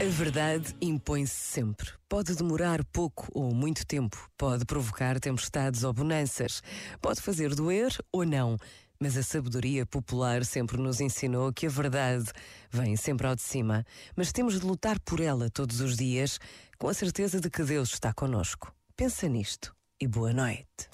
A verdade impõe-se sempre. Pode demorar pouco ou muito tempo, pode provocar tempestades ou bonanças, pode fazer doer ou não. Mas a sabedoria popular sempre nos ensinou que a verdade vem sempre ao de cima, mas temos de lutar por ela todos os dias, com a certeza de que Deus está conosco. Pensa nisto e boa noite.